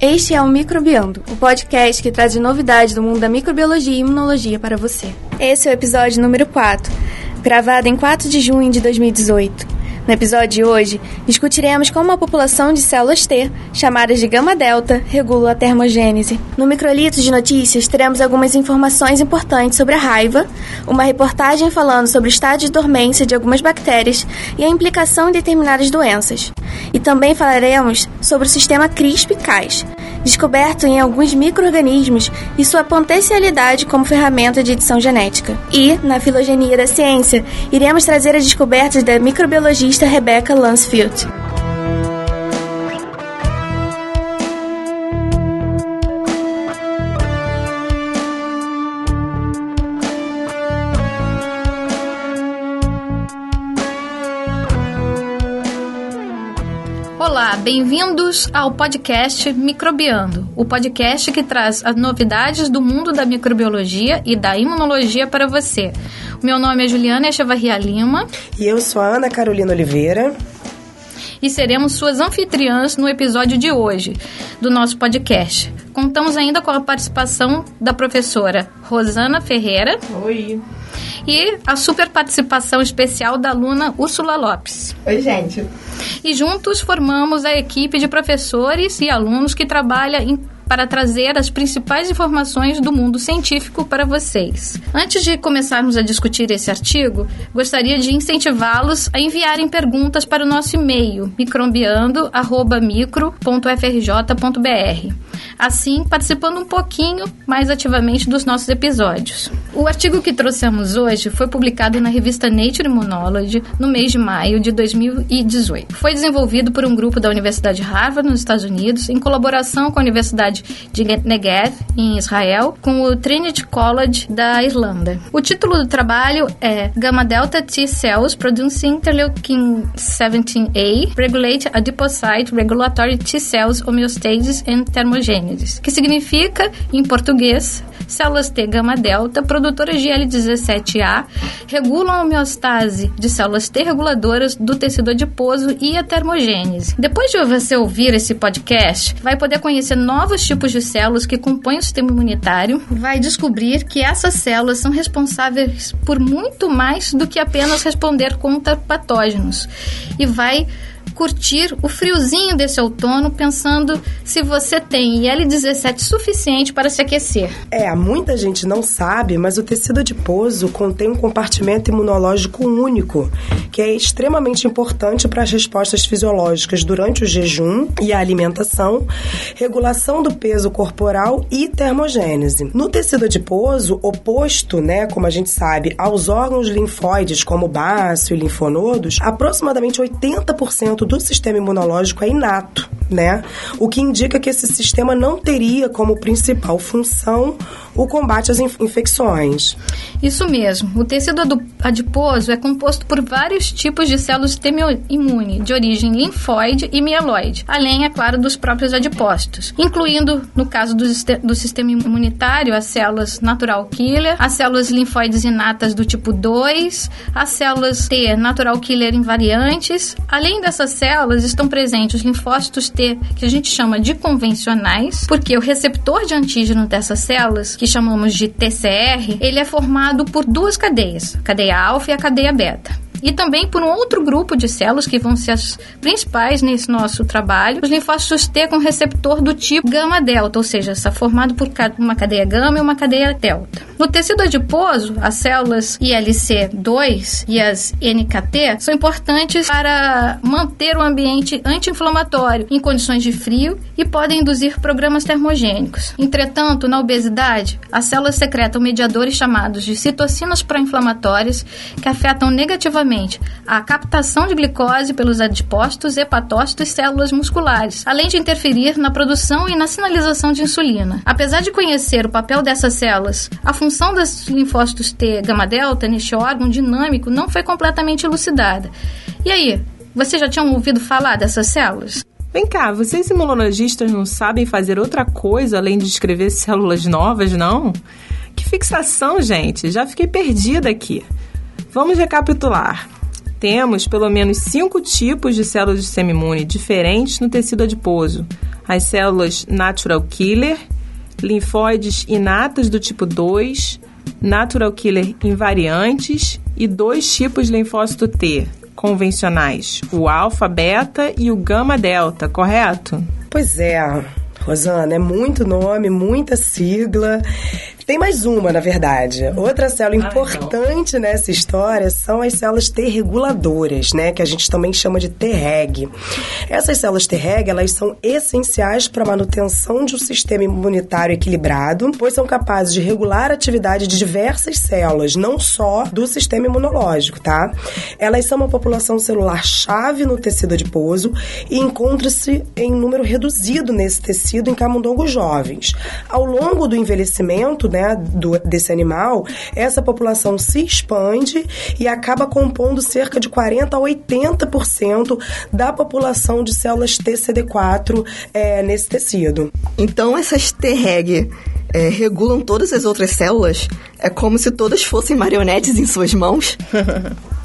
Este é o Microbiando, o podcast que traz novidades do mundo da microbiologia e imunologia para você. Esse é o episódio número 4, gravado em 4 de junho de 2018. No episódio de hoje, discutiremos como a população de células T, chamadas de gama-delta, regula a termogênese. No Microlitos de Notícias, teremos algumas informações importantes sobre a raiva, uma reportagem falando sobre o estado de dormência de algumas bactérias e a implicação em determinadas doenças. E também falaremos sobre o sistema CRISPR-Cas, descoberto em alguns micro-organismos e sua potencialidade como ferramenta de edição genética. E, na filogenia da ciência, iremos trazer as descobertas da microbiologista Rebecca Lansfield. Bem-vindos ao podcast Microbiando, o podcast que traz as novidades do mundo da microbiologia e da imunologia para você. O meu nome é Juliana Echevarria Lima. E eu sou a Ana Carolina Oliveira. E seremos suas anfitriãs no episódio de hoje do nosso podcast. Contamos ainda com a participação da professora Rosana Ferreira. Oi e a super participação especial da aluna Úrsula Lopes. Oi, gente. E juntos formamos a equipe de professores e alunos que trabalha em para trazer as principais informações do mundo científico para vocês. Antes de começarmos a discutir esse artigo, gostaria de incentivá-los a enviarem perguntas para o nosso e-mail microbiando@micro.frj.br. Assim, participando um pouquinho mais ativamente dos nossos episódios. O artigo que trouxemos hoje foi publicado na revista Nature Immunology no mês de maio de 2018. Foi desenvolvido por um grupo da Universidade Harvard, nos Estados Unidos, em colaboração com a Universidade de Negev, em Israel, com o Trinity College da Irlanda. O título do trabalho é Gamma Delta T Cells Producing Interleukin 17A Regulate Adipocyte Regulatory T Cells Homeostasis and Thermogenesis, que significa, em português, células T gama delta, produtoras de L17A, regulam a homeostase de células T reguladoras do tecido adiposo e a termogênese. Depois de você ouvir esse podcast, vai poder conhecer novos tipos de células que compõem o sistema imunitário, vai descobrir que essas células são responsáveis por muito mais do que apenas responder contra patógenos e vai curtir o friozinho desse outono pensando se você tem IL-17 suficiente para se aquecer. É, muita gente não sabe, mas o tecido adiposo contém um compartimento imunológico único, que é extremamente importante para as respostas fisiológicas durante o jejum e a alimentação, regulação do peso corporal e termogênese. No tecido adiposo, oposto, né, como a gente sabe, aos órgãos linfóides como baço e linfonodos, aproximadamente 80% do sistema imunológico é inato, né? O que indica que esse sistema não teria como principal função o combate às infecções. Isso mesmo. O tecido adiposo é composto por vários tipos de células sistema imune, de origem linfóide e mieloide, além, é claro, dos próprios adipócitos, incluindo, no caso do, do sistema imunitário, as células natural killer, as células linfóides inatas do tipo 2, as células T natural killer invariantes. Além dessas células, estão presentes os linfócitos Que a gente chama de convencionais, porque o receptor de antígeno dessas células, que chamamos de TCR, ele é formado por duas cadeias, a cadeia alfa e a cadeia beta e também por um outro grupo de células que vão ser as principais nesse nosso trabalho, os linfócitos T com receptor do tipo gama-delta, ou seja, está formado por uma cadeia gama e uma cadeia delta. No tecido adiposo, as células ILC2 e as NKT são importantes para manter o ambiente anti-inflamatório em condições de frio e podem induzir programas termogênicos. Entretanto, na obesidade, as células secretam mediadores chamados de citocinas pró-inflamatórias que afetam negativamente a captação de glicose pelos adipócitos, hepatócitos e células musculares, além de interferir na produção e na sinalização de insulina. Apesar de conhecer o papel dessas células, a função dos linfócitos T gama-delta neste órgão dinâmico não foi completamente elucidada. E aí, vocês já tinham ouvido falar dessas células? Vem cá, vocês imunologistas não sabem fazer outra coisa além de descrever células novas, não? Que fixação, gente! Já fiquei perdida aqui. Vamos recapitular. temos pelo menos cinco tipos de células do sistema imune diferentes no tecido adiposo. As células natural killer, linfóides inatas do tipo 2, natural killer invariantes e dois tipos de linfócito T convencionais, o alfa, beta e o gama delta, correto? Pois é, Rosana, é muito nome, muita sigla. Tem mais uma, na verdade. Outra célula ah, importante então. nessa história são as células T reguladoras, né? Que a gente também chama de T-reg. Essas células T-reg, elas são essenciais para a manutenção de um sistema imunitário equilibrado, pois são capazes de regular a atividade de diversas células, não só do sistema imunológico, tá? Elas são uma população celular chave no tecido adiposo e encontram-se em número reduzido nesse tecido em camundongos jovens. Ao longo do envelhecimento, né, né, do, desse animal, essa população se expande e acaba compondo cerca de 40 a 80% da população de células TCD4 é, nesse tecido. Então, essas T-reg é, regulam todas as outras células? É como se todas fossem marionetes em suas mãos?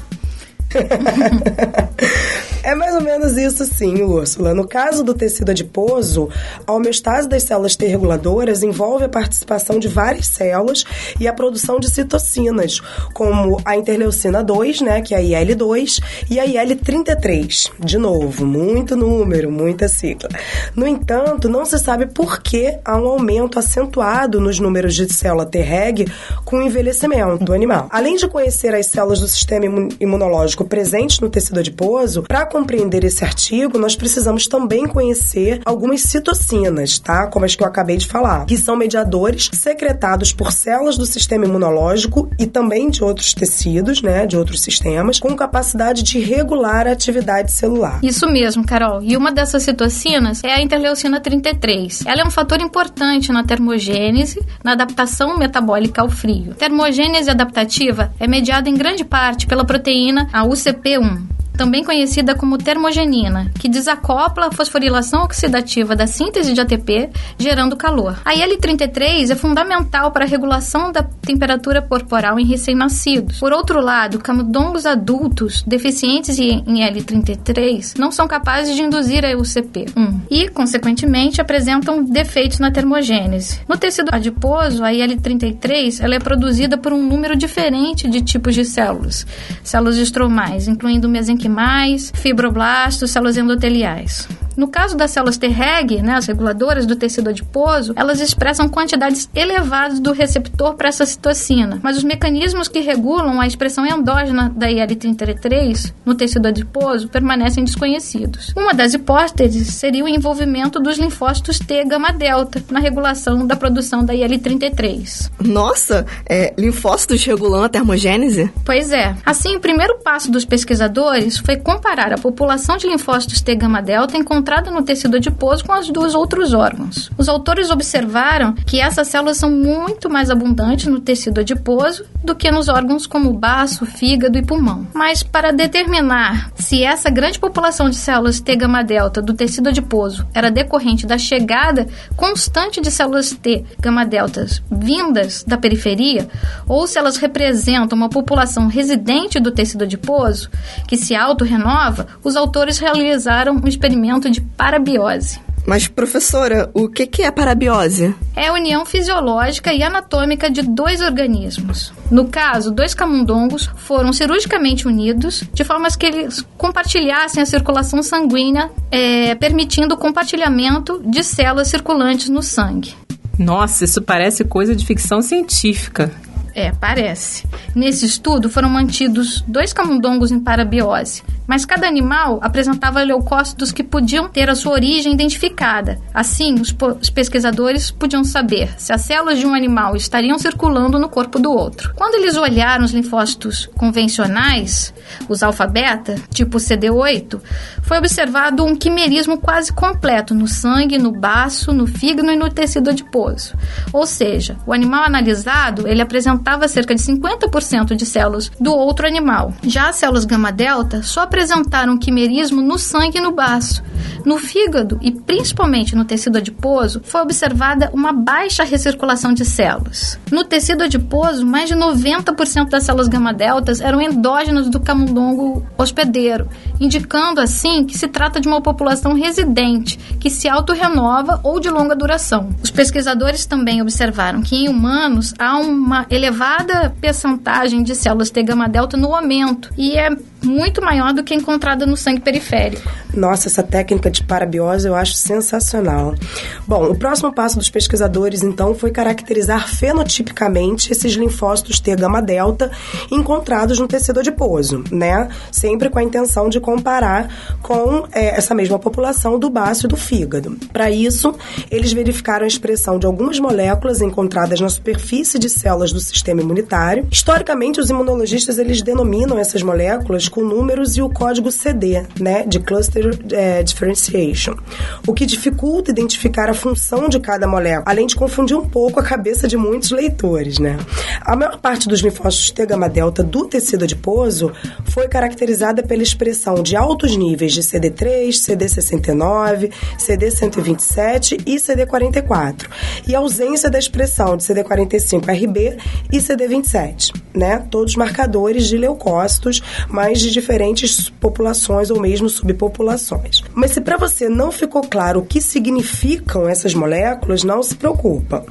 É mais ou menos isso sim, Úrsula. No caso do tecido adiposo, a homeostase das células T reguladoras envolve a participação de várias células e a produção de citocinas, como a interleucina 2, né, que é a IL-2, e a IL-33. De novo, muito número, muita sigla. No entanto, não se sabe por que há um aumento acentuado nos números de célula T-reg com o envelhecimento do animal. Além de conhecer as células do sistema imunológico presentes no tecido adiposo, para compreender esse artigo, nós precisamos também conhecer algumas citocinas, tá? Como as que eu acabei de falar, que são mediadores secretados por células do sistema imunológico e também de outros tecidos, né, de outros sistemas, com capacidade de regular a atividade celular. Isso mesmo, Carol. E uma dessas citocinas é a interleucina 33. Ela é um fator importante na termogênese, na adaptação metabólica ao frio. Termogênese adaptativa é mediada em grande parte pela proteína a UCP1 também conhecida como termogenina, que desacopla a fosforilação oxidativa da síntese de ATP, gerando calor. A IL-33 é fundamental para a regulação da temperatura corporal em recém-nascidos. Por outro lado, camundongos adultos deficientes em IL-33 não são capazes de induzir a UCP1 e, consequentemente, apresentam defeitos na termogênese. No tecido adiposo, a IL-33 ela é produzida por um número diferente de tipos de células, células estromais, incluindo mesenquimais mesenquimais, fibroblastos, células endoteliais. No caso das células Treg, né, as reguladoras do tecido adiposo, elas expressam quantidades elevadas do receptor para essa citocina, mas os mecanismos que regulam a expressão endógena da IL-33 no tecido adiposo permanecem desconhecidos. Uma das hipóteses seria o envolvimento dos linfócitos T gama-delta na regulação da produção da IL-33. Nossa, é, linfócitos regulam a termogênese? Pois é. Assim, o primeiro passo dos pesquisadores foi comparar a população de linfócitos T gama-delta em encontrada no tecido adiposo com os dois outros órgãos. Os autores observaram que essas células são muito mais abundantes no tecido adiposo do que nos órgãos como baço, fígado e pulmão. Mas para determinar se essa grande população de células T gama delta do tecido adiposo era decorrente da chegada constante de células T gama deltas vindas da periferia ou se elas representam uma população residente do tecido adiposo que se auto-renova, os autores realizaram um experimento de parabiose. Mas, professora, o que, que é parabiose? É a união fisiológica e anatômica de dois organismos. No caso, dois camundongos foram cirurgicamente unidos de forma que eles compartilhassem a circulação sanguínea, é, permitindo o compartilhamento de células circulantes no sangue. Nossa, isso parece coisa de ficção científica. É, parece. Nesse estudo foram mantidos dois camundongos em parabiose, mas cada animal apresentava leucócitos que podiam ter a sua origem identificada. Assim, os, os, pesquisadores podiam saber se as células de um animal estariam circulando no corpo do outro. Quando eles olharam os linfócitos convencionais, os alfa-beta, tipo CD8, foi observado um quimerismo quase completo no sangue, no baço, no fígado e no tecido adiposo. Ou seja, o animal analisado, ele apresentava cerca de 50% de células do outro animal. Já as células gama-delta só apresentaram quimerismo no sangue e no baço. No fígado e principalmente no tecido adiposo, foi observada uma baixa recirculação de células. No tecido adiposo, mais de 90% das células gama-deltas eram endógenas do camundongo hospedeiro, indicando assim que se trata de uma população residente que se autorrenova ou de longa duração. Os pesquisadores também observaram que em humanos há uma elevada percentagem de células T gama-delta no aumento e é muito maior do que encontrada no sangue periférico. Nossa, essa técnica de parabiose eu acho sensacional. Bom, o próximo passo dos pesquisadores, então, foi caracterizar fenotipicamente esses linfócitos T gama delta encontrados no tecido adiposo, né? Sempre com a intenção de comparar com é, essa mesma população do baço e do fígado. Para isso, eles verificaram a expressão de algumas moléculas encontradas na superfície de células do sistema imunitário. Historicamente, os imunologistas eles denominam essas moléculas com números e o código CD, né, de Cluster é, Differentiation, o que dificulta identificar a função de cada molécula, além de confundir um pouco a cabeça de muitos leitores, né. A maior parte dos linfócitos T gama delta do tecido adiposo foi caracterizada pela expressão de altos níveis de CD3, CD69, CD127 e CD44, e ausência da expressão de CD45RB e CD27, né, todos marcadores de leucócitos, mas de diferentes populações ou mesmo subpopulações. Mas se para você não ficou claro o que significam essas moléculas, não se preocupa.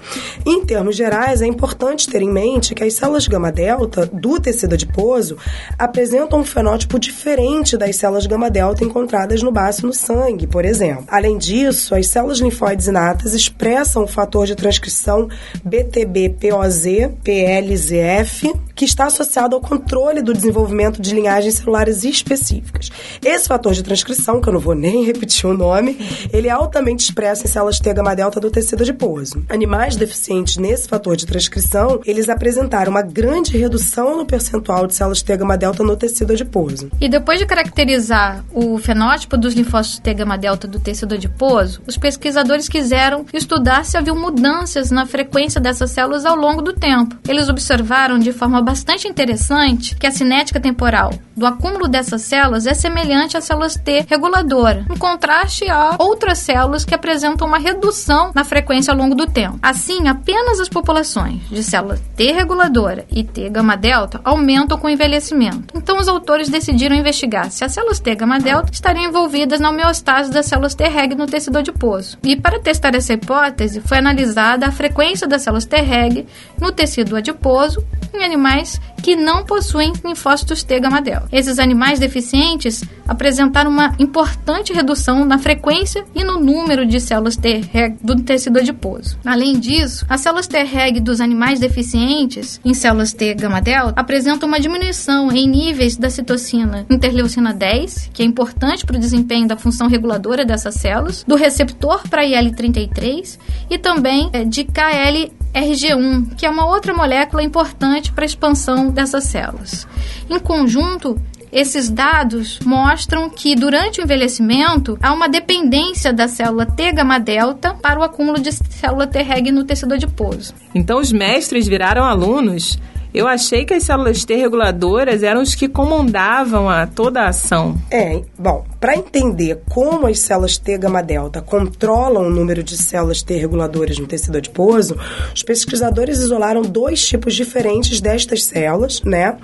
Em termos gerais, é importante ter em mente que as células gama-delta do tecido adiposo apresentam um fenótipo diferente das células gama-delta encontradas no baço e no sangue, por exemplo. Além disso, as células linfóides inatas expressam o fator de transcrição BTB-POZ-PLZF, que está associado ao controle do desenvolvimento de linhagens celulares específicas. Esse fator de transcrição, que eu não vou nem repetir o nome, ele é altamente expresso em células T gama delta do tecido adiposo. Animais deficientes nesse fator de transcrição, eles apresentaram uma grande redução no percentual de células T gama delta no tecido adiposo. E depois de caracterizar o fenótipo dos linfócitos T gama delta do tecido adiposo, os pesquisadores quiseram estudar se havia mudanças na frequência dessas células ao longo do tempo. Eles observaram de forma bastante interessante que a cinética temporal do acúmulo dessas células é semelhante às células T reguladora, em contraste a outras células que apresentam uma redução na frequência ao longo do tempo. Assim, apenas as populações de células T reguladora e T gama delta aumentam com o envelhecimento. Então, os autores decidiram investigar se as células T gama delta estariam envolvidas na homeostase das células T reg no tecido adiposo. E para testar essa hipótese, foi analisada a frequência das células T reg no tecido adiposo em animais que não possuem linfócitos T gama delta. Esses animais deficientes apresentaram uma importante redução na frequência e no número de células T-reg do tecido adiposo. Além disso, as células T-reg dos animais deficientes em células T gama delta apresentam uma diminuição em níveis da citocina interleucina 10, que é importante para o desempenho da função reguladora dessas células, do receptor para IL-33 e também é, de KL RG1, que é uma outra molécula importante para a expansão dessas células. Em conjunto, esses dados mostram que durante o envelhecimento há uma dependência da célula T gama delta para o acúmulo de célula T reg no tecido adiposo. Então os mestres viraram alunos eu achei que as células T reguladoras eram os que comandavam a toda a ação. É, bom, para entender como as células T gama delta controlam o número de células T reguladoras no tecido adiposo, os pesquisadores isolaram dois tipos diferentes destas células, né?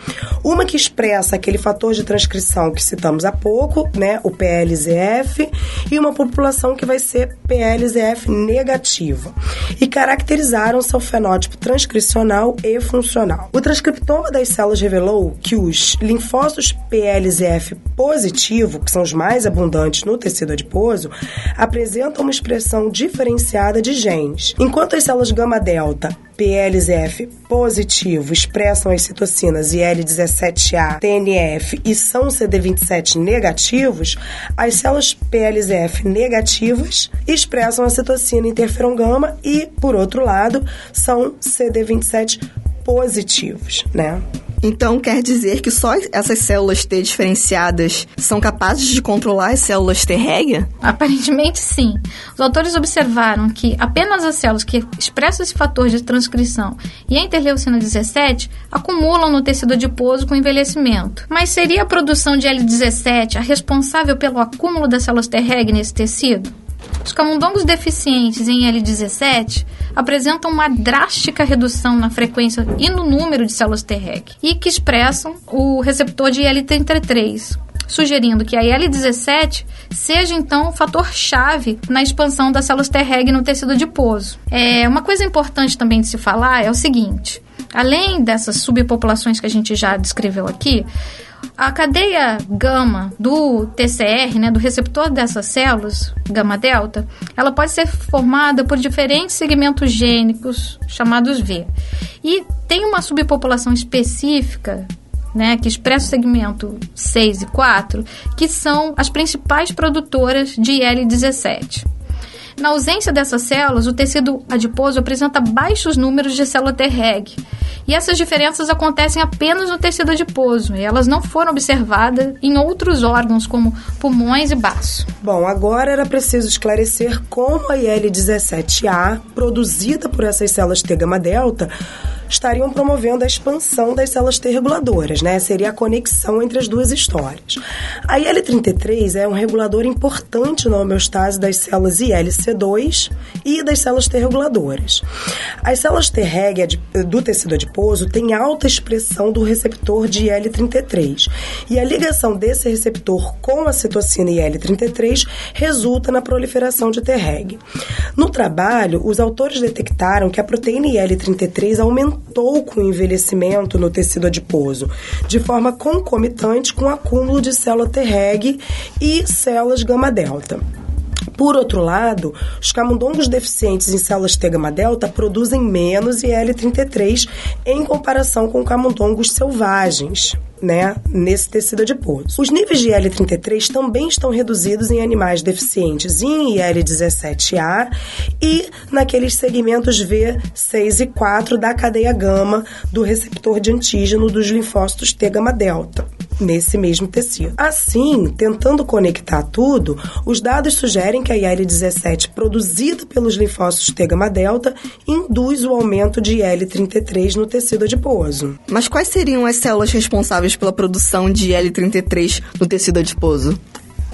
Uma que expressa aquele fator de transcrição que citamos há pouco, né, o PLZF, e uma população que vai ser PLZF negativa. E caracterizaram seu fenótipo transcricional e funcional. O transcriptoma das células revelou que os linfócitos PLZF positivo, que são os mais abundantes no tecido adiposo, apresentam uma expressão diferenciada de genes, enquanto as células gama delta PLZF positivo expressam as citocinas IL-17A, TNF e são CD27 negativos, as células PLZF negativas expressam a citocina interferon gama e, por outro lado, são CD27 positivos, né? Então quer dizer que só essas células T diferenciadas são capazes de controlar as células Treg? Aparentemente sim. Os autores observaram que apenas as células que expressam esse fator de transcrição e a interleucina 17 acumulam no tecido adiposo com envelhecimento. Mas seria a produção de L17 a responsável pelo acúmulo das células Treg nesse tecido? Os camundongos deficientes em L17 apresentam uma drástica redução na frequência e no número de células Treg e que expressam o receptor de L33, sugerindo que a IL-17 seja então o fator-chave na expansão das células Treg no tecido adiposo. É, uma coisa importante também de se falar é o seguinte: além dessas subpopulações que a gente já descreveu aqui, a cadeia gama do TCR, né, do receptor dessas células, gama delta, ela pode ser formada por diferentes segmentos gênicos chamados V. E tem uma subpopulação específica né, que expressa o segmento 6 e 4, que são as principais produtoras de IL-17. Na ausência dessas células, o tecido adiposo apresenta baixos números de célula Treg. E essas diferenças acontecem apenas no tecido adiposo, e elas não foram observadas em outros órgãos, como pulmões e baço. Bom, agora era preciso esclarecer como a IL-17A, produzida por essas células T-gama-delta, estariam promovendo a expansão das células T reguladoras, né? Seria a conexão entre as duas histórias. A IL-33 é um regulador importante na homeostase das células ILC2 e das células T reguladoras. As células T reg do tecido adiposo têm alta expressão do receptor de IL-33 e a ligação desse receptor com a citocina IL-33 resulta na proliferação de T reg. No trabalho, os autores detectaram que a proteína IL-33 aumentou aumentou com o envelhecimento no tecido adiposo, de forma concomitante com o acúmulo de célula Treg e células gama-delta. Por outro lado, os camundongos deficientes em células T-gama-delta produzem menos IL-33 em comparação com camundongos selvagens né, nesse tecido adiposo. Os níveis de IL-33 também estão reduzidos em animais deficientes em IL-17A e naqueles segmentos V, 6 e 4 da cadeia gama do receptor de antígeno dos linfócitos T-gama-delta nesse mesmo tecido. Assim, tentando conectar tudo, os dados sugerem que a IL-17 produzida pelos linfócitos T-gama-delta induz o aumento de IL-33 no tecido adiposo. Mas quais seriam as células responsáveis pela produção de IL-33 no tecido adiposo?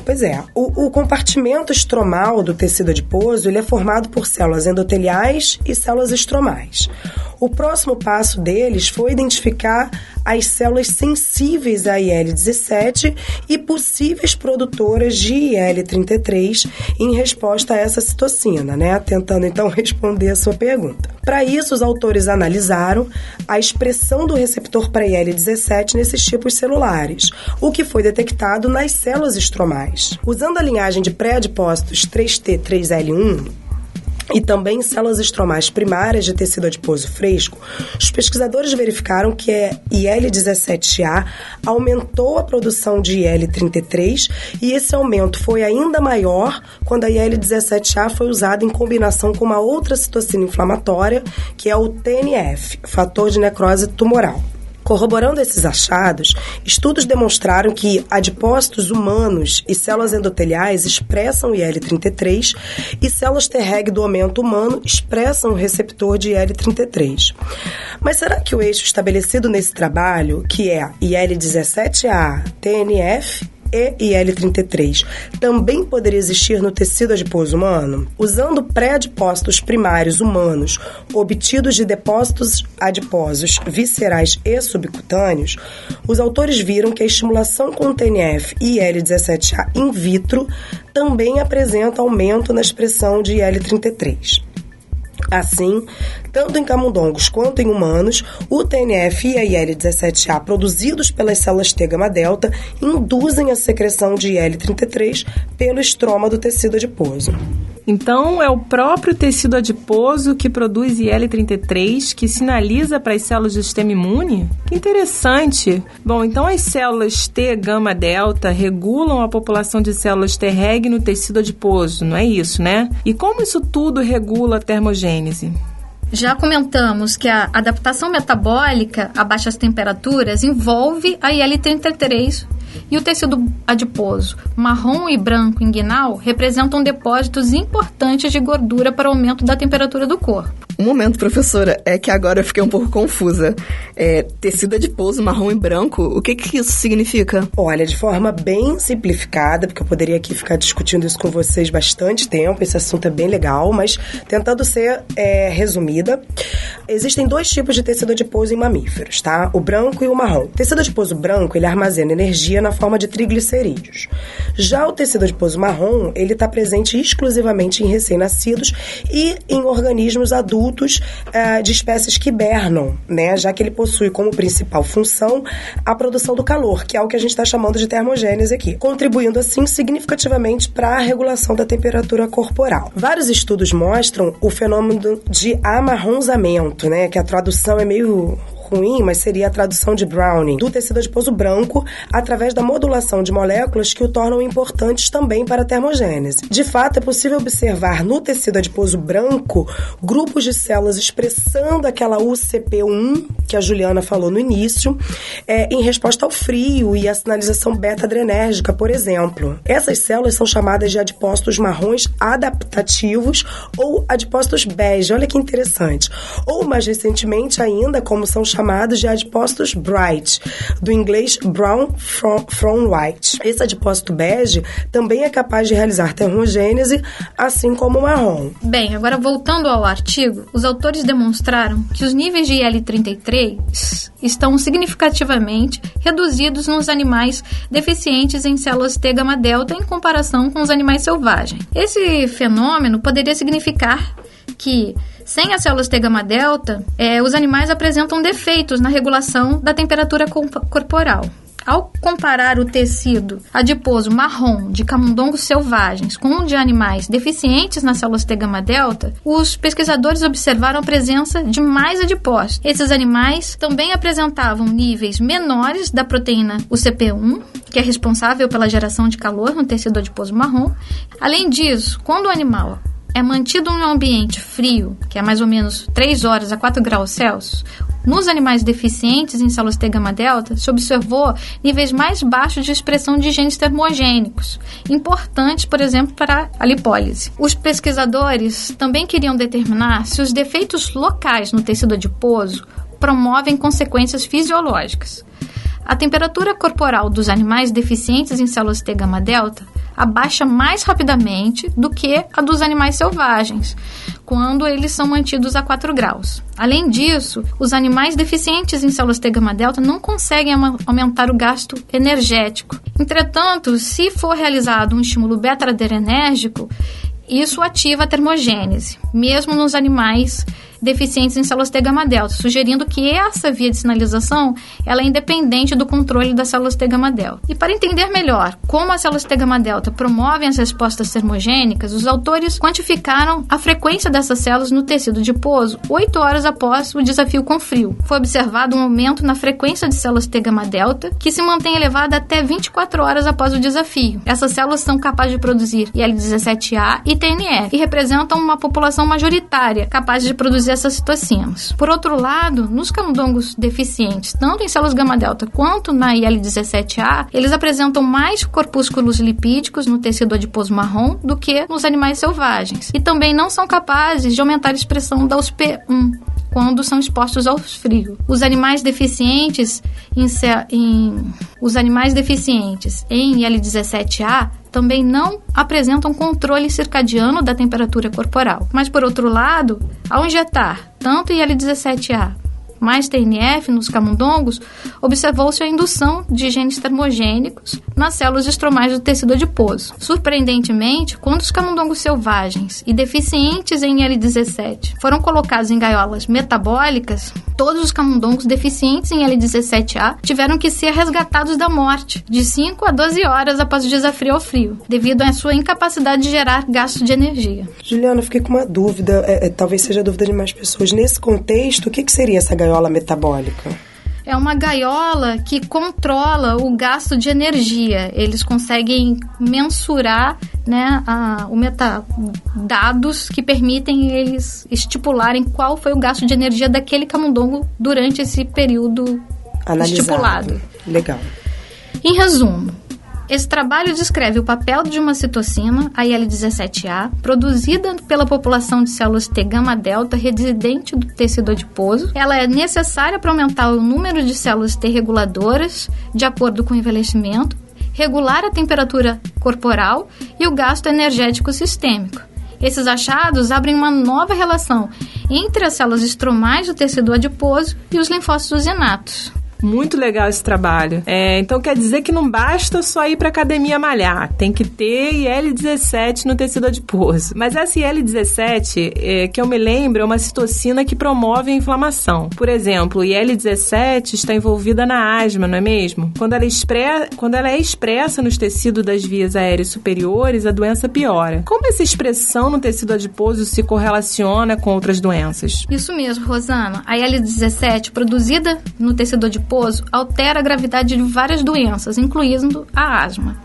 Pois é, o, o, compartimento estromal do tecido adiposo ele é formado por células endoteliais e células estromais. O próximo passo deles foi identificar as células sensíveis a IL-17 e possíveis produtoras de IL-33 em resposta a essa citocina, né? Tentando então responder a sua pergunta. Para isso, os autores analisaram a expressão do receptor para IL-17 nesses tipos celulares, o que foi detectado nas células estromais. Usando a linhagem de pré-adipócitos 3T3L1, e também células estromais primárias de tecido adiposo fresco, os pesquisadores verificaram que a IL-17A aumentou a produção de IL-33 e esse aumento foi ainda maior quando a IL-17A foi usada em combinação com uma outra citocina inflamatória, que é o TNF, fator de necrose tumoral. Corroborando esses achados, estudos demonstraram que adipócitos humanos e células endoteliais expressam IL-33 e células Treg do aumento humano expressam o receptor de IL-33. Mas será que o eixo estabelecido nesse trabalho, que é IL-17A, TNF e IL-33 também poderia existir no tecido adiposo humano? Usando pré-adipócitos primários humanos obtidos de depósitos adiposos viscerais e subcutâneos, os autores viram que a estimulação com TNF e IL-17A in vitro também apresenta aumento na expressão de IL-33. Assim, tanto em camundongos quanto em humanos, o TNF e a IL-17A produzidos pelas células T gama delta induzem a secreção de IL-33 pelo estroma do tecido adiposo. Então, é o próprio tecido adiposo que produz IL-33 que sinaliza para as células do sistema imune? Que interessante! Bom, então as células T gama delta regulam a população de células Treg no tecido adiposo, não é isso, né? E como isso tudo regula a termogênese? Já comentamos que a adaptação metabólica a baixas temperaturas envolve a IL-33 e o tecido adiposo marrom e branco inguinal representam depósitos importantes de gordura para o aumento da temperatura do corpo. Um momento, professora, é que agora eu fiquei um pouco confusa. É, tecido adiposo marrom e branco, o que, que isso significa? Olha, de forma bem simplificada, porque eu poderia aqui ficar discutindo isso com vocês bastante tempo, esse assunto é bem legal, mas tentando ser é, resumida, existem dois tipos de tecido adiposo em mamíferos, tá? O branco e o marrom. O tecido adiposo branco, ele armazena energia na forma de triglicerídeos. Já o tecido adiposo marrom, ele está presente exclusivamente em recém-nascidos e em organismos adultos uh, de espécies que hibernam, né? Já que ele possui como principal função a produção do calor, que é o que a gente está chamando de termogênese aqui, contribuindo assim significativamente para a regulação da temperatura corporal. Vários estudos mostram o fenômeno de amarronzamento, né? Que a tradução é meio ruim, mas seria a tradução de Browning, do tecido adiposo branco através da modulação de moléculas que o tornam importantes também para a termogênese. De fato, é possível observar no tecido adiposo branco grupos de células expressando aquela UCP1 que a Juliana falou no início, é, em resposta ao frio e à sinalização beta-adrenérgica, por exemplo. Essas células são chamadas de adipócitos marrons adaptativos ou adipócitos bege. Olha que interessante. Ou mais recentemente ainda, como são chamados de adipócitos bright, do inglês brown from, from white. Esse adipócito bege também é capaz de realizar termogênese, assim como o marrom. Bem, agora voltando ao artigo, os autores demonstraram que os níveis de IL-33 estão significativamente reduzidos nos animais deficientes em células T gama delta em comparação com os animais selvagens. Esse fenômeno poderia significar que sem as células T gama delta, é, os animais apresentam defeitos na regulação da temperatura corporal. Ao comparar o tecido adiposo marrom de camundongos selvagens com o de animais deficientes nas células T gama delta, os pesquisadores observaram a presença de mais adipócitos. Esses animais também apresentavam níveis menores da proteína UCP1, que é responsável pela geração de calor no tecido adiposo marrom. Além disso, quando o animal é mantido em um ambiente frio, que é mais ou menos 3 horas a 4 graus Celsius, nos animais deficientes em células T gama delta, se observou níveis mais baixos de expressão de genes termogênicos, importantes, por exemplo, para a lipólise. Os pesquisadores também queriam determinar se os defeitos locais no tecido adiposo promovem consequências fisiológicas. A temperatura corporal dos animais deficientes em células T gama delta abaixa mais rapidamente do que a dos animais selvagens, quando eles são mantidos a 4 graus. Além disso, os animais deficientes em células T gama delta não conseguem aumentar o gasto energético. Entretanto, se for realizado um estímulo beta-adrenérgico, isso ativa a termogênese, mesmo nos animais deficientes em células T gama delta, sugerindo que essa via de sinalização ela é independente do controle das células T gama delta. E para entender melhor como as células T gama delta promovem as respostas termogênicas, os autores quantificaram a frequência dessas células no tecido adiposo oito horas após o desafio com frio. Foi observado um aumento na frequência de células T gama delta, que se mantém elevada até 24 horas após o desafio. Essas células são capazes de produzir IL-17A e TNF e representam uma população majoritária capaz de produzir essas citocinas. Por outro lado, nos camundongos deficientes, tanto em células gama-delta quanto na IL-17A, eles apresentam mais corpúsculos lipídicos no tecido adiposo marrom do que nos animais selvagens. E também não são capazes de aumentar a expressão da USP1, quando são expostos ao frio. Os animais deficientes em, em os animais deficientes em IL-17A também não apresentam controle circadiano da temperatura corporal. Mas por outro lado, ao injetar tanto IL-17A mais TNF nos camundongos, observou-se a indução de genes termogênicos nas células estromais do tecido adiposo. Surpreendentemente, quando os camundongos selvagens e deficientes em L17 foram colocados em gaiolas metabólicas, todos os camundongos deficientes em L17A tiveram que ser resgatados da morte de 5 a 12 horas após o desafio ao frio, devido à sua incapacidade de gerar gasto de energia. Juliana, fiquei com uma dúvida, é, é, talvez seja dúvida de mais pessoas. Nesse contexto, o que, que seria essa gaiola metabólica? é uma gaiola que controla o gasto de energia. Eles conseguem mensurar né, a, o meta, dados que permitem eles estipularem qual foi o gasto de energia daquele camundongo durante esse período Analisado. estipulado. Legal. Em resumo, esse trabalho descreve o papel de uma citocina, a IL-17A, produzida pela população de células T gama delta residente do tecido adiposo. Ela é necessária para aumentar o número de células T reguladoras de acordo com o envelhecimento, regular a temperatura corporal e o gasto energético sistêmico. Esses achados abrem uma nova relação entre as células estromais do tecido adiposo e os linfócitos inatos. Muito legal esse trabalho. É, então quer dizer que não basta só ir para academia malhar, tem que ter IL-17 no tecido adiposo. Mas essa IL-17, é, que eu me lembro, é uma citocina que promove a inflamação. Por exemplo, IL-17 está envolvida na asma, não é mesmo? Quando ela, expre... Quando ela é expressa nos tecidos das vias aéreas superiores, a doença piora. Como essa expressão no tecido adiposo se correlaciona com outras doenças? Isso mesmo, Rosana. A IL-17 produzida no tecido adiposo altera a gravidade de várias doenças, incluindo a asma.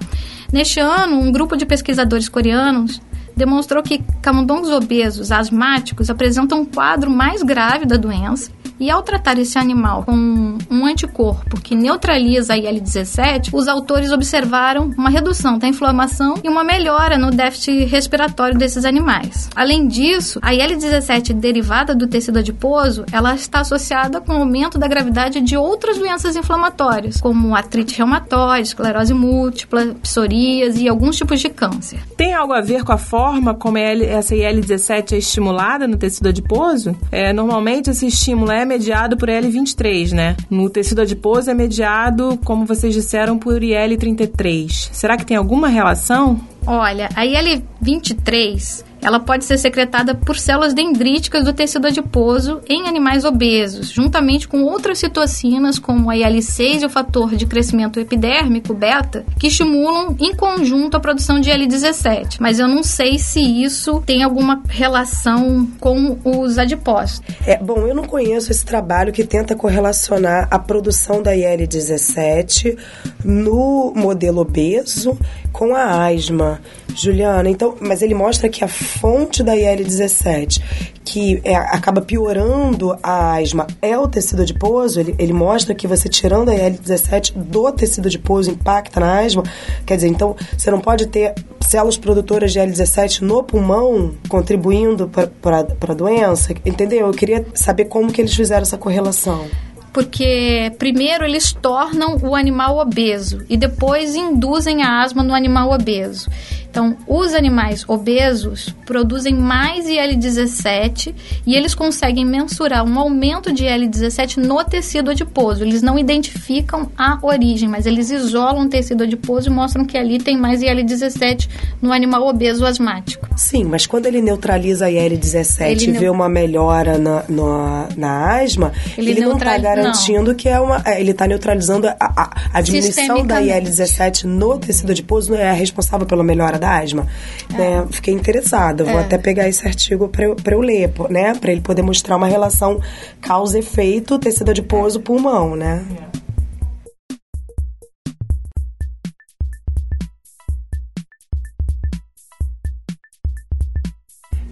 Neste ano, um grupo de pesquisadores coreanos demonstrou que camundongos obesos asmáticos apresentam um quadro mais grave da doença e ao tratar esse animal com um anticorpo que neutraliza a IL-17, os autores observaram uma redução da inflamação e uma melhora no déficit respiratório desses animais. Além disso, a IL-17 derivada do tecido adiposo, ela está associada com o aumento da gravidade de outras doenças inflamatórias, como artrite reumatoide, esclerose múltipla, psoríase e alguns tipos de câncer. Tem algo a ver com a forma como essa IL-17 é estimulada no tecido adiposo? É, normalmente esse estímulo é mediado por IL-23, né? No tecido adiposo é mediado, como vocês disseram, por IL-33. Será que tem alguma relação? Olha, a IL-23 ela pode ser secretada por células dendríticas do tecido adiposo em animais obesos, juntamente com outras citocinas como a IL-6 e o fator de crescimento epidérmico beta, que estimulam em conjunto a produção de IL-17. Mas eu não sei se isso tem alguma relação com os adipócitos. É, bom, eu não conheço esse trabalho que tenta correlacionar a produção da IL-17 no modelo obeso com a asma. Juliana, então, mas ele mostra que a fonte da IL-17, que é, acaba piorando a asma, é o tecido adiposo. Ele, ele mostra que você tirando a IL-17 do tecido adiposo impacta na asma. Quer dizer, então, você não pode ter células produtoras de IL-17 no pulmão contribuindo para a doença. Entendeu? Eu queria saber como que eles fizeram essa correlação porque primeiro eles tornam o animal obeso e depois induzem a asma no animal obeso. Então, os animais obesos produzem mais IL-17 e eles conseguem mensurar um aumento de IL-17 no tecido adiposo. Eles não identificam a origem, mas eles isolam o tecido adiposo e mostram que ali tem mais IL-17 no animal obeso asmático. Sim, mas quando ele neutraliza a IL-17 e vê uma melhora na, na, na asma, ele, ele não está garantindo não. que é uma. É, ele está neutralizando a, a, a diminuição da IL-17 no tecido adiposo, não é responsável pela melhora da asma. É. Né? Fiquei interessada. Vou é. até pegar esse artigo para eu, eu ler, né? Para ele poder mostrar uma relação causa-efeito tecido adiposo pulmão, né?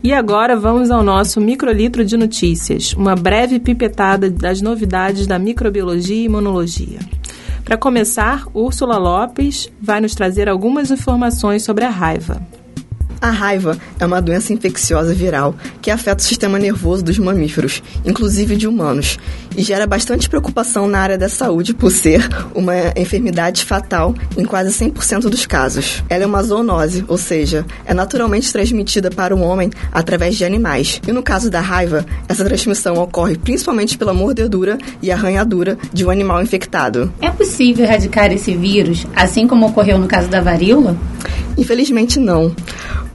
E agora vamos ao nosso microlitro de notícias, uma breve pipetada das novidades da microbiologia e imunologia. Para começar, Úrsula Lopes vai nos trazer algumas informações sobre a raiva. A raiva é uma doença infecciosa viral que afeta o sistema nervoso dos mamíferos, inclusive de humanos, e gera bastante preocupação na área da saúde por ser uma enfermidade fatal em quase 100% dos casos. Ela é uma zoonose, ou seja, é naturalmente transmitida para o homem através de animais. E no caso da raiva, essa transmissão ocorre principalmente pela mordedura e arranhadura de um animal infectado. É possível erradicar esse vírus, assim como ocorreu no caso da varíola? Infelizmente não.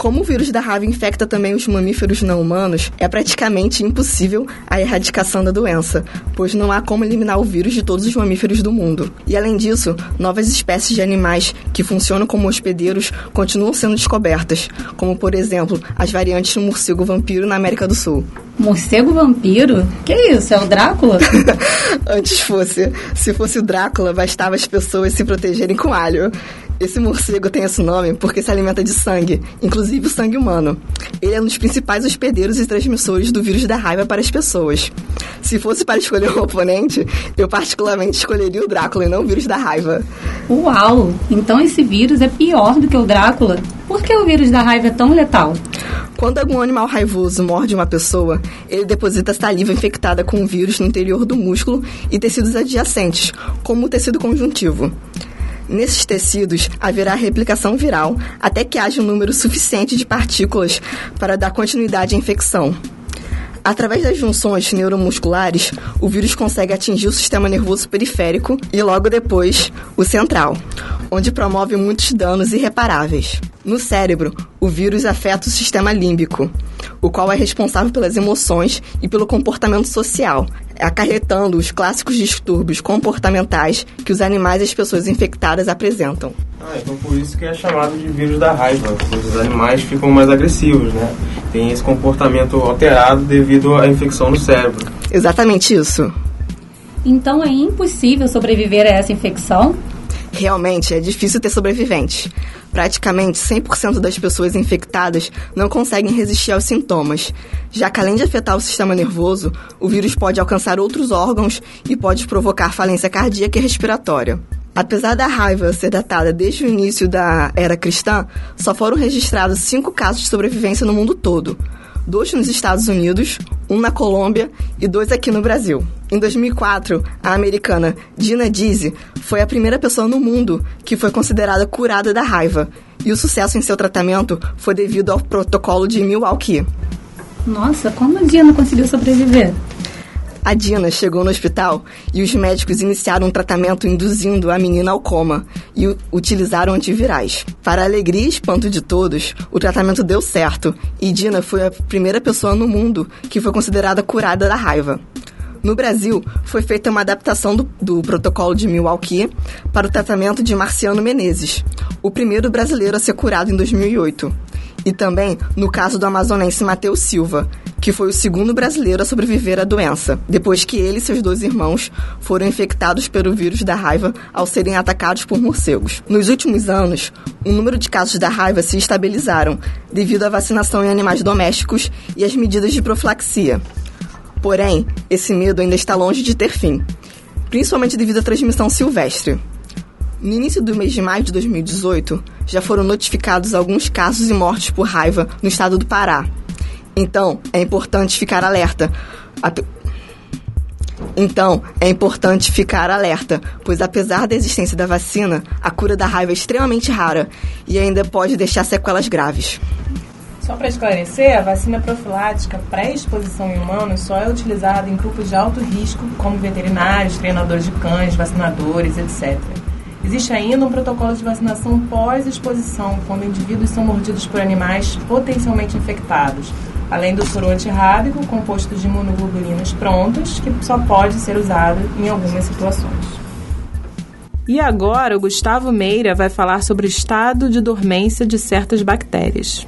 Como o vírus da raiva infecta também os mamíferos não humanos, é praticamente impossível a erradicação da doença, pois não há como eliminar o vírus de todos os mamíferos do mundo. E além disso, novas espécies de animais que funcionam como hospedeiros continuam sendo descobertas, como por exemplo as variantes do morcego vampiro na América do Sul. Morcego vampiro? Que isso? É o Drácula? Antes fosse. Se fosse o Drácula, bastava as pessoas se protegerem com alho. Esse morcego tem esse nome porque se alimenta de sangue, inclusive o sangue humano. Ele é um dos principais hospedeiros e transmissores do vírus da raiva para as pessoas. Se fosse para escolher um oponente, eu particularmente escolheria o Drácula e não o vírus da raiva. Uau! Então esse vírus é pior do que o Drácula? Por que o vírus da raiva é tão letal? Quando algum animal raivoso morde uma pessoa, ele deposita saliva infectada com o vírus no interior do músculo e tecidos adjacentes, como o tecido conjuntivo. Nesses tecidos haverá replicação viral até que haja um número suficiente de partículas para dar continuidade à infecção. Através das junções neuromusculares, o vírus consegue atingir o sistema nervoso periférico e logo depois o central, onde promove muitos danos irreparáveis. No cérebro, o vírus afeta o sistema límbico, o qual é responsável pelas emoções e pelo comportamento social, acarretando os clássicos distúrbios comportamentais que os animais e as pessoas infectadas apresentam. Ah, então por isso que é chamado de vírus da raiva, porque os animais ficam mais agressivos, né? Tem esse comportamento alterado devido à infecção no cérebro. Exatamente isso. Então é impossível sobreviver a essa infecção? Realmente é difícil ter sobreviventes. Praticamente 100% das pessoas infectadas não conseguem resistir aos sintomas, já que além de afetar o sistema nervoso, o vírus pode alcançar outros órgãos e pode provocar falência cardíaca e respiratória. Apesar da raiva ser datada desde o início da era cristã, só foram registrados cinco casos de sobrevivência no mundo todo. Dois nos Estados Unidos, um na Colômbia e dois aqui no Brasil. Em 2004, a americana Dina Dizzy foi a primeira pessoa no mundo que foi considerada curada da raiva, e o sucesso em seu tratamento foi devido ao protocolo de Milwaukee. Nossa, como a Dina conseguiu sobreviver? A Dina chegou no hospital e os médicos iniciaram um tratamento induzindo a menina ao coma e utilizaram antivirais. Para a alegria e espanto de todos, o tratamento deu certo e Dina foi a primeira pessoa no mundo que foi considerada curada da raiva. No Brasil, foi feita uma adaptação do, do, protocolo de Milwaukee para o tratamento de Marciano Menezes, o primeiro brasileiro a ser curado em 2008. E também no caso do amazonense Matheus Silva, que foi o segundo brasileiro a sobreviver à doença, depois que ele e seus dois irmãos foram infectados pelo vírus da raiva ao serem atacados por morcegos. Nos últimos anos, o número de casos da raiva se estabilizaram devido à vacinação em animais domésticos e às medidas de profilaxia. Porém, esse medo ainda está longe de ter fim, principalmente devido à transmissão silvestre. No início do mês de maio de 2018, já foram notificados alguns casos e mortes por raiva no estado do Pará. Então, é importante ficar alerta. Então, é importante ficar alerta, pois apesar da existência da vacina, a cura da raiva é extremamente rara e ainda pode deixar sequelas graves. Só para esclarecer, a vacina profilática pré-exposição em humanos só é utilizada em grupos de alto risco, como veterinários, treinadores de cães, vacinadores, etc. Existe ainda um protocolo de vacinação pós-exposição, quando indivíduos são mordidos por animais potencialmente infectados, além do soro antirrábico, composto de imunoglobulinas prontas, que só pode ser usado em algumas situações. E agora o Gustavo Meira vai falar sobre o estado de dormência de certas bactérias.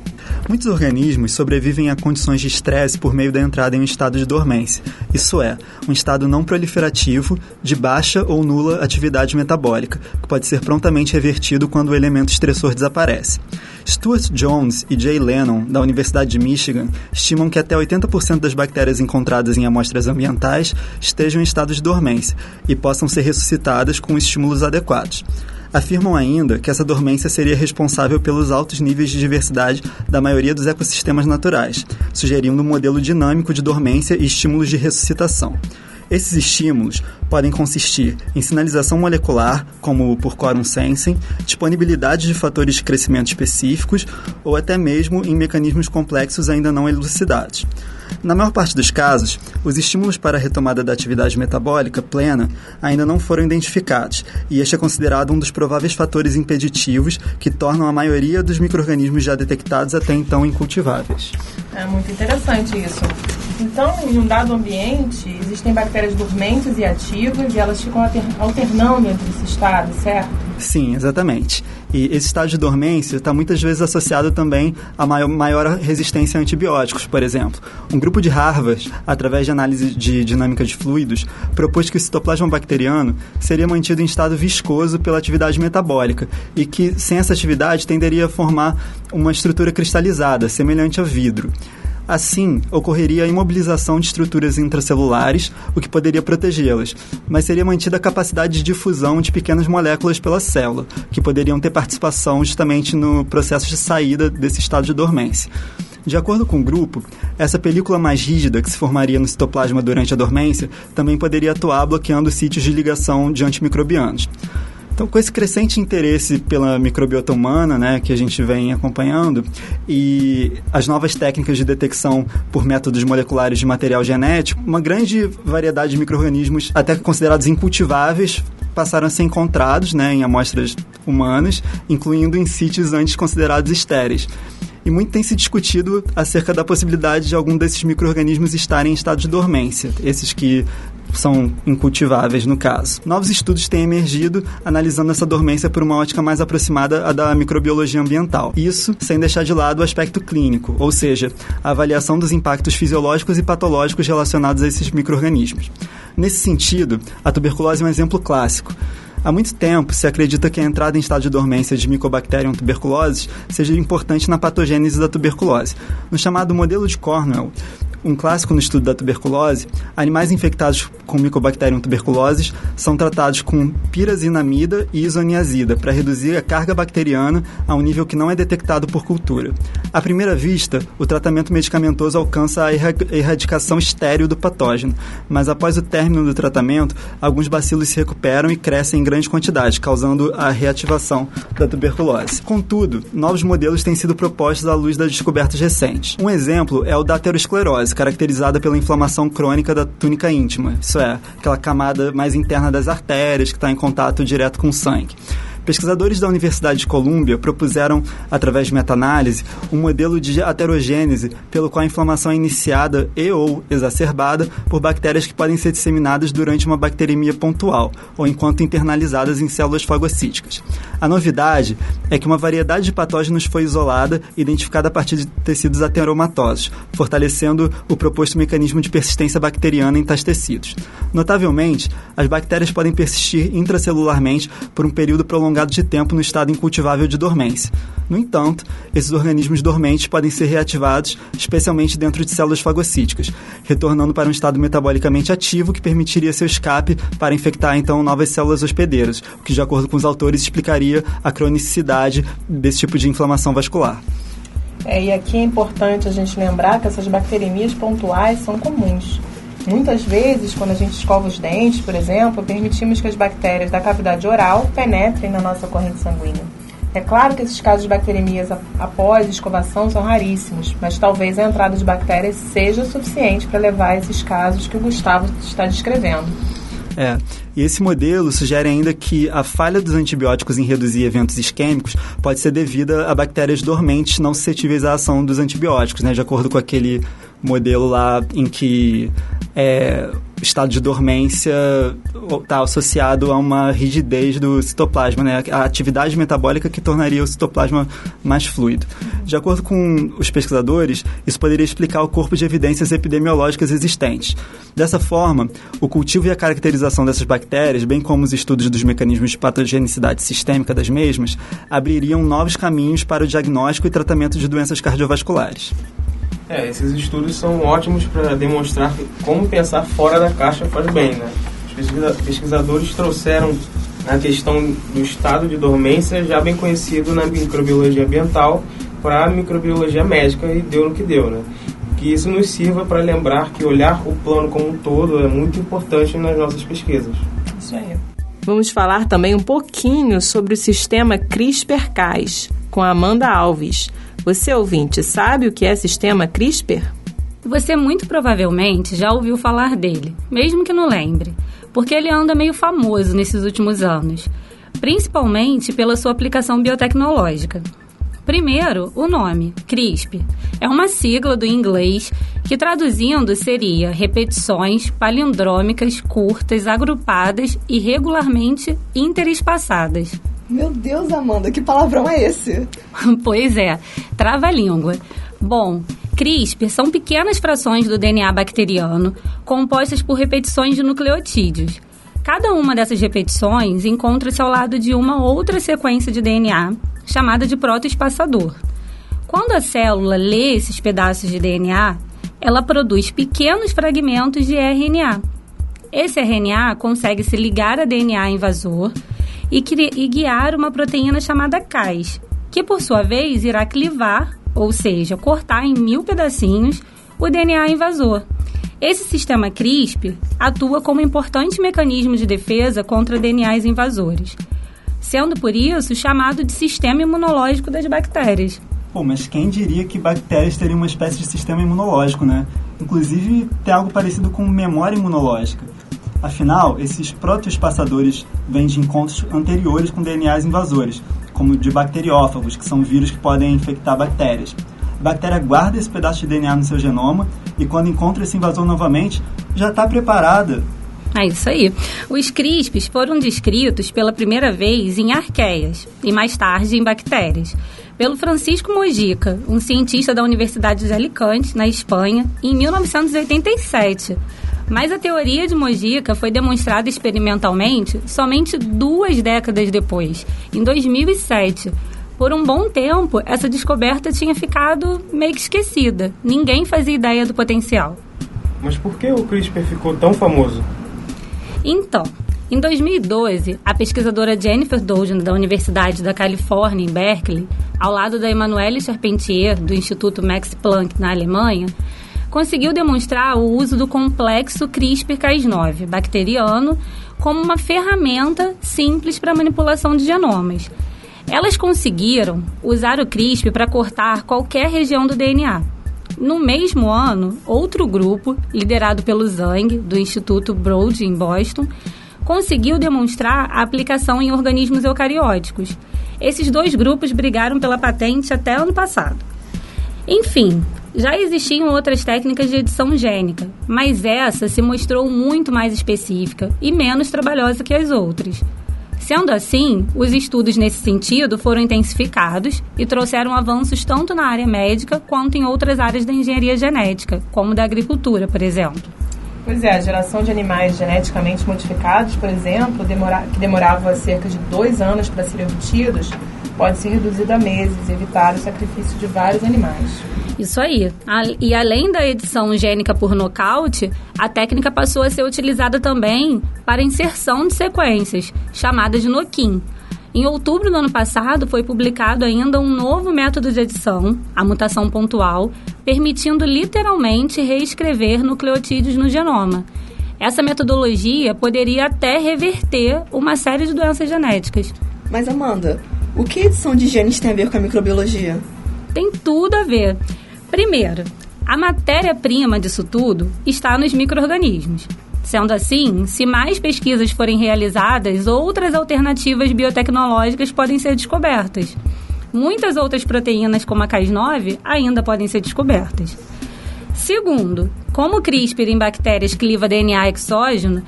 Muitos organismos sobrevivem a condições de estresse por meio da entrada em um estado de dormência, isso é, um estado não proliferativo de baixa ou nula atividade metabólica, que pode ser prontamente revertido quando o elemento estressor desaparece. Stuart Jones e Jay Lennon, da Universidade de Michigan, estimam que até 80% das bactérias encontradas em amostras ambientais estejam em estado de dormência e possam ser ressuscitadas com estímulos adequados. Afirmam ainda que essa dormência seria responsável pelos altos níveis de diversidade da maioria dos ecossistemas naturais, sugerindo um modelo dinâmico de dormência e estímulos de ressuscitação. Esses estímulos podem consistir em sinalização molecular, como por quorum sensing, disponibilidade de fatores de crescimento específicos ou até mesmo em mecanismos complexos ainda não elucidados. Na maior parte dos casos, os estímulos para a retomada da atividade metabólica plena ainda não foram identificados, e este é considerado um dos prováveis fatores impeditivos que tornam a maioria dos micro-organismos já detectados até então incultiváveis. É muito interessante isso. Então, em um dado ambiente, existem bactérias dormentes e ativas e elas ficam alternando entre esses estados, certo? Sim, exatamente. E esse estado de dormência está muitas vezes associado também a maior, maior, resistência a antibióticos, por exemplo. Um grupo de Harvard, através de análise de dinâmica de fluidos, propôs que o citoplasma bacteriano seria mantido em estado viscoso pela atividade metabólica e que, sem essa atividade, tenderia a formar uma estrutura cristalizada, semelhante a vidro. Assim, ocorreria a imobilização de estruturas intracelulares, o que poderia protegê-las, mas seria mantida a capacidade de difusão de pequenas moléculas pela célula, que poderiam ter participação justamente no processo de saída desse estado de dormência. De acordo com o grupo, essa película mais rígida que se formaria no citoplasma durante a dormência também poderia atuar bloqueando sítios de ligação de antimicrobianos. Então, com esse crescente interesse pela microbiota humana, né, que a gente vem acompanhando, e as novas técnicas de detecção por métodos moleculares de material genético, uma grande variedade de micro-organismos, até considerados incultiváveis, passaram a ser encontrados né, em amostras humanas, incluindo em sítios antes considerados estéreis. E muito tem se discutido acerca da possibilidade de algum desses micro-organismos estarem em estado de dormência, esses que são incultiváveis no caso. Novos estudos têm emergido analisando essa dormência por uma ótica mais aproximada à da microbiologia ambiental. Isso sem deixar de lado o aspecto clínico, ou seja, a avaliação dos impactos fisiológicos e patológicos relacionados a esses micro-organismos. Nesse sentido, a tuberculose é um exemplo clássico. Há muito tempo se acredita que a entrada em estado de dormência de Mycobacterium tuberculosis seja importante na patogênese da tuberculose. No chamado modelo de Cornwell, um clássico no estudo da tuberculose, animais infectados com Mycobacterium tuberculosis são tratados com pirazinamida e isoniazida para reduzir a carga bacteriana a um nível que não é detectado por cultura. À primeira vista, o tratamento medicamentoso alcança a erradicação estéril do patógeno, mas após o término do tratamento, alguns bacilos se recuperam e crescem em grande quantidade, causando a reativação da tuberculose. Contudo, novos modelos têm sido propostos à luz das descobertas recentes. Um exemplo é o da aterosclerose, caracterizada pela inflamação crônica da túnica íntima, isso é, aquela camada mais interna das artérias que está em contato direto com o sangue. Pesquisadores da Universidade de Colômbia propuseram, através de meta-análise, um modelo de aterogênese pelo qual a inflamação é iniciada e ou exacerbada por bactérias que podem ser disseminadas durante uma bacteremia pontual ou enquanto internalizadas em células fagocíticas. A novidade é que uma variedade de patógenos foi isolada e identificada a partir de tecidos ateromatosos, fortalecendo o proposto mecanismo de persistência bacteriana em tais tecidos. Notavelmente, as bactérias podem persistir intracelularmente por um período prolongado prolongado de tempo no estado incultivável de dormência. No entanto, esses organismos dormentes podem ser reativados, especialmente dentro de células fagocíticas, retornando para um estado metabolicamente ativo que permitiria seu escape para infectar então novas células hospedeiras, o que, de acordo com os autores, explicaria a cronicidade desse tipo de inflamação vascular. É, e aqui é importante a gente lembrar que essas bacteremias pontuais são comuns. Muitas vezes, quando a gente escova os dentes, por exemplo, permitimos que as bactérias da cavidade oral penetrem na nossa corrente sanguínea. É claro que esses casos de bacteremias após escovação são raríssimos, mas talvez a entrada de bactérias seja suficiente para levar a esses casos que o Gustavo está descrevendo. É, e esse modelo sugere ainda que a falha dos antibióticos em reduzir eventos isquêmicos pode ser devida a bactérias dormentes não suscetíveis à ação dos antibióticos, né? De acordo com aquele modelo lá em que é, estado de dormência está associado a uma rigidez do citoplasma, né? a atividade metabólica que tornaria o citoplasma mais fluido. De acordo com os pesquisadores, isso poderia explicar o corpo de evidências epidemiológicas existentes. Dessa forma, o cultivo e a caracterização dessas bactérias, bem como os estudos dos mecanismos de patogenicidade sistêmica das mesmas, abririam novos caminhos para o diagnóstico e tratamento de doenças cardiovasculares. É, esses estudos são ótimos para demonstrar como pensar fora da caixa faz bem, né? Os pesquisadores trouxeram a questão do estado de dormência, já bem conhecido na microbiologia ambiental, para a microbiologia médica e deu no que deu, né? Que isso nos sirva para lembrar que olhar o plano como um todo é muito importante nas nossas pesquisas. Isso aí. Vamos falar também um pouquinho sobre o sistema CRISPR-Cas com a Amanda Alves. Você, ouvinte, sabe o que é sistema CRISPR? Você muito provavelmente já ouviu falar dele, mesmo que não lembre, porque ele anda meio famoso nesses últimos anos, principalmente pela sua aplicação biotecnológica. Primeiro, o nome, CRISPR, é uma sigla do inglês que traduzindo seria repetições palindrômicas curtas, agrupadas e regularmente interespaçadas. Meu Deus, Amanda, que palavrão é esse? pois é, trava-língua. Bom, CRISPR são pequenas frações do DNA bacteriano compostas por repetições de nucleotídeos. Cada uma dessas repetições encontra-se ao lado de uma outra sequência de DNA, chamada de protoespaçador. Quando a célula lê esses pedaços de DNA, ela produz pequenos fragmentos de RNA. Esse RNA consegue se ligar a DNA invasor e, e guiar uma proteína chamada CAS, que por sua vez irá clivar, ou seja, cortar em mil pedacinhos, o DNA invasor. Esse sistema CRISPR atua como importante mecanismo de defesa contra DNAs invasores, sendo por isso chamado de sistema imunológico das bactérias. Pô, mas quem diria que bactérias teriam uma espécie de sistema imunológico, né? Inclusive, tem algo parecido com memória imunológica. Afinal, esses protoespaçadores vêm de encontros anteriores com DNAs invasores, como de bacteriófagos, que são vírus que podem infectar bactérias. A bactéria guarda esse pedaço de DNA no seu genoma e quando encontra esse invasor novamente, já está preparada. É isso aí. Os CRISPs foram descritos pela primeira vez em arqueias e mais tarde em bactérias, pelo Francisco Mojica, um cientista da Universidade de Alicante, na Espanha, em 1987. Mas a teoria de Mojica foi demonstrada experimentalmente somente duas décadas depois, em 2007, por um bom tempo, essa descoberta tinha ficado meio que esquecida. Ninguém fazia ideia do potencial. Mas por que o CRISPR ficou tão famoso? Então, em 2012, a pesquisadora Jennifer Doudna, da Universidade da Califórnia, em Berkeley, ao lado da Emmanuelle Charpentier, do Instituto Max Planck, na Alemanha, conseguiu demonstrar o uso do complexo CRISPR-Cas9 bacteriano como uma ferramenta simples para manipulação de genomas elas conseguiram usar o CRISPR para cortar qualquer região do DNA. No mesmo ano, outro grupo, liderado pelo Zhang, do Instituto Broad em Boston, conseguiu demonstrar a aplicação em organismos eucarióticos. Esses dois grupos brigaram pela patente até ano passado. Enfim, já existiam outras técnicas de edição gênica, mas essa se mostrou muito mais específica e menos trabalhosa que as outras. Sendo assim, os estudos nesse sentido foram intensificados e trouxeram avanços tanto na área médica quanto em outras áreas da engenharia genética, como da agricultura, por exemplo. Pois é, a geração de animais geneticamente modificados, por exemplo, demora, que demorava cerca de dois anos para serem obtidos, pode ser reduzida a meses evitar o sacrifício de vários animais. Isso aí. E além da edição gênica por nocaute, a técnica passou a ser utilizada também para inserção de sequências, chamada de noquim. Em outubro do ano passado, foi publicado ainda um novo método de edição, a mutação pontual, permitindo literalmente reescrever nucleotídeos no genoma. Essa metodologia poderia até reverter uma série de doenças genéticas. Mas, Amanda, o que a edição de genes tem a ver com a microbiologia? Tem tudo a ver. Primeiro, a matéria-prima disso tudo está nos micro-organismos. Sendo assim, se mais pesquisas forem realizadas, outras alternativas biotecnológicas podem ser descobertas. Muitas outras proteínas, como a Cas9, ainda podem ser descobertas. Segundo, como o CRISPR em bactérias cliva DNA exógeno,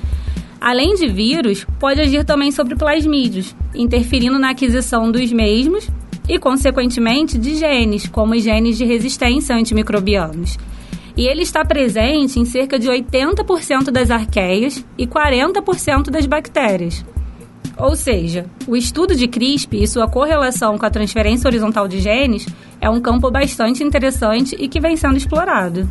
além de vírus, pode agir também sobre plasmídios, interferindo na aquisição dos mesmos e, consequentemente, de genes, como os genes de resistência antimicrobianos. E ele está presente em cerca de 80% das arqueias e 40% das bactérias. Ou seja, o estudo de CRISP e sua correlação com a transferência horizontal de genes é um campo bastante interessante e que vem sendo explorado.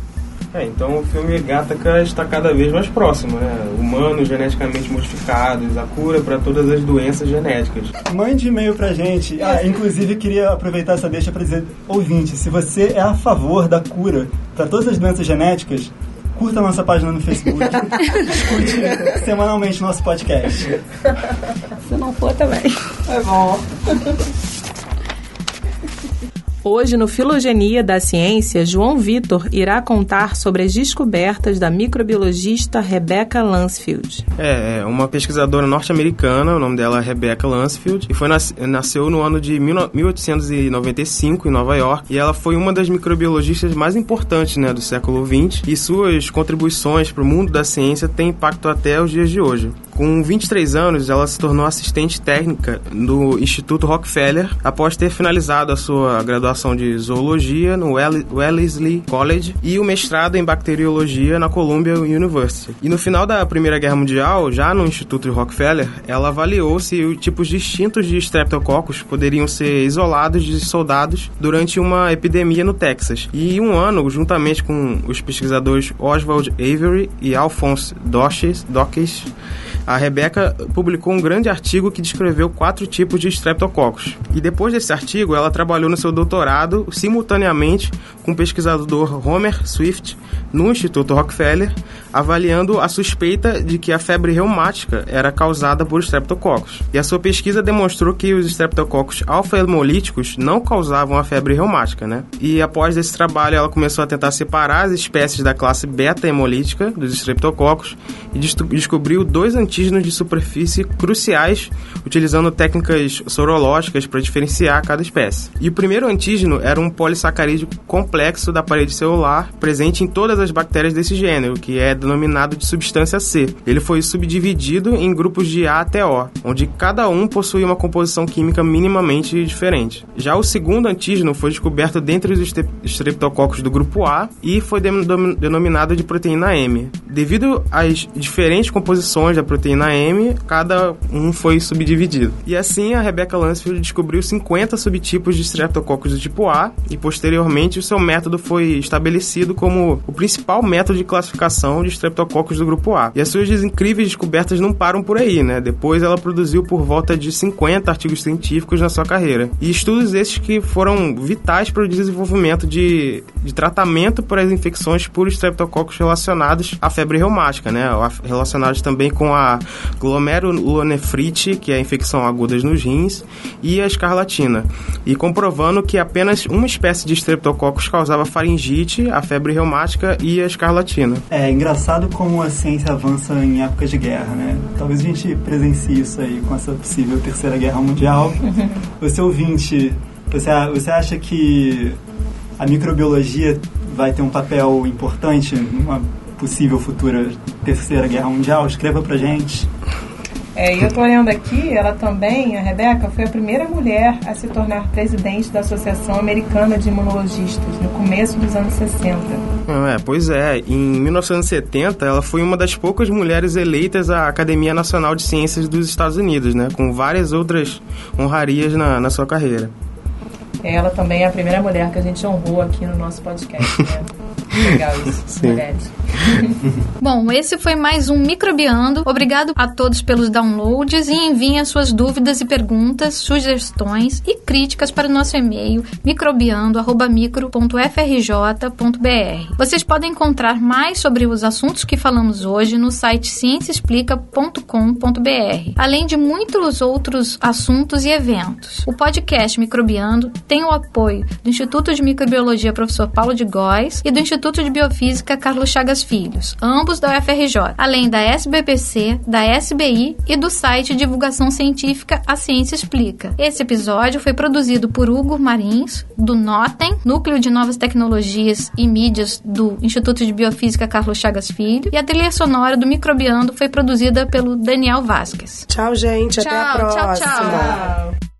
É, então o filme Gataca está cada vez mais próximo, né? Humanos geneticamente modificados, a cura para todas as doenças genéticas. Mande e-mail pra gente. Ah, inclusive queria aproveitar essa deixa para dizer, ouvinte, se você é a favor da cura para todas as doenças genéticas, curta a nossa página no Facebook, escute semanalmente nosso podcast. Se não for também. É bom. Hoje, no Filogenia da Ciência, João Vitor irá contar sobre as descobertas da microbiologista Rebecca Lansfield. É, é uma pesquisadora norte-americana, o nome dela é Rebecca Lansfield, e foi nas, nasceu no ano de 1895 em Nova York, e ela foi uma das microbiologistas mais importantes né, do século XX, e suas contribuições para o mundo da ciência têm impacto até os dias de hoje Com 23 anos, ela se tornou assistente técnica do Instituto Rockefeller após ter finalizado a sua graduação de zoologia no Wellesley College e o mestrado em bacteriologia na Columbia University. E no final da Primeira Guerra Mundial, já no Instituto Rockefeller, ela avaliou se os tipos distintos de streptococcus poderiam ser isolados de soldados durante uma epidemia no Texas. E um ano, juntamente com os pesquisadores Oswald Avery e Alphonse Doches, Dockes, a Rebeca publicou um grande artigo que descreveu quatro tipos de streptococcus. E depois desse artigo, ela trabalhou no seu doutorado simultaneamente com o pesquisador Homer Swift no Instituto Rockefeller, avaliando a suspeita de que a febre reumática era causada por streptococcus. E a sua pesquisa demonstrou que os streptococcus alfa-hemolíticos não causavam a febre reumática, né? E após esse trabalho, ela começou a tentar separar as espécies da classe beta-hemolítica dos streptococcus e descobriu dois antígenos de superfície cruciais utilizando técnicas sorológicas para diferenciar cada espécie. E o primeiro antígeno era um polissacarídeo complexo da parede celular presente em todas as bactérias desse gênero, que é denominado de substância C. Ele foi subdividido em grupos de A até O, onde cada um possui uma composição química minimamente diferente. Já o segundo antígeno foi descoberto dentre os streptococcus do grupo A e foi denominado de proteína M. Devido às diferentes composições da proteína M, cada um foi subdividido. E assim, a Rebecca Lansfield descobriu 50 subtipos de streptococcus do tipo A e posteriormente o seu método foi estabelecido como o principal método de classificação de streptococcus do grupo A. E as suas incríveis descobertas não param por aí, né? Depois ela produziu por volta de 50 artigos científicos na sua carreira. E estudos esses que foram vitais para o desenvolvimento de, de tratamento para as infecções por streptococcus relacionados à febre reumática, né? Relacionados também com a glomerulonefrite, que é a infecção aguda nos rins, e a escarlatina. E comprovando que apenas uma espécie de streptococcus causava faringite, a febre reumática e a escarlatina. É engraçado como a ciência avança em épocas de guerra, né? Talvez a gente presencie isso aí com essa possível terceira guerra mundial. Você ouvinte, você, você acha que a microbiologia vai ter um papel importante numa possível futura terceira guerra mundial? Escreva pra gente. É, e eu estou olhando aqui, ela também, a Rebeca, foi a primeira mulher a se tornar presidente da Associação Americana de Imunologistas, no começo dos anos 60. É, pois é. Em 1970, ela foi uma das poucas mulheres eleitas à Academia Nacional de Ciências dos Estados Unidos, né? Com várias outras honrarias na, na sua carreira. Ela também é a primeira mulher que a gente honrou aqui no nosso podcast, né? Legal isso, Sim. mulheres. Bom, esse foi mais um Microbiando. Obrigado a todos pelos downloads e enviem as suas dúvidas e perguntas, sugestões e críticas para o nosso e-mail microbiando@micro.frj.br. Vocês podem encontrar mais sobre os assuntos que falamos hoje no site cienciaexplica.com.br, além de muitos outros assuntos e eventos. O podcast Microbiando tem o apoio do Instituto de Microbiologia Professor Paulo de Góes e do Instituto de Biofísica Carlos Chagas Filhos, ambos da UFRJ, além da SBPC, da SBI e do site Divulgação Científica A Ciência Explica. Esse episódio foi produzido por Hugo Marins, do NOTEM, Núcleo de Novas Tecnologias e Mídias do Instituto de Biofísica Carlos Chagas Filho, e a trilha sonora do Microbiando foi produzida pelo Daniel Vasquez. Tchau, gente. Tchau, até a próxima. Tchau, tchau.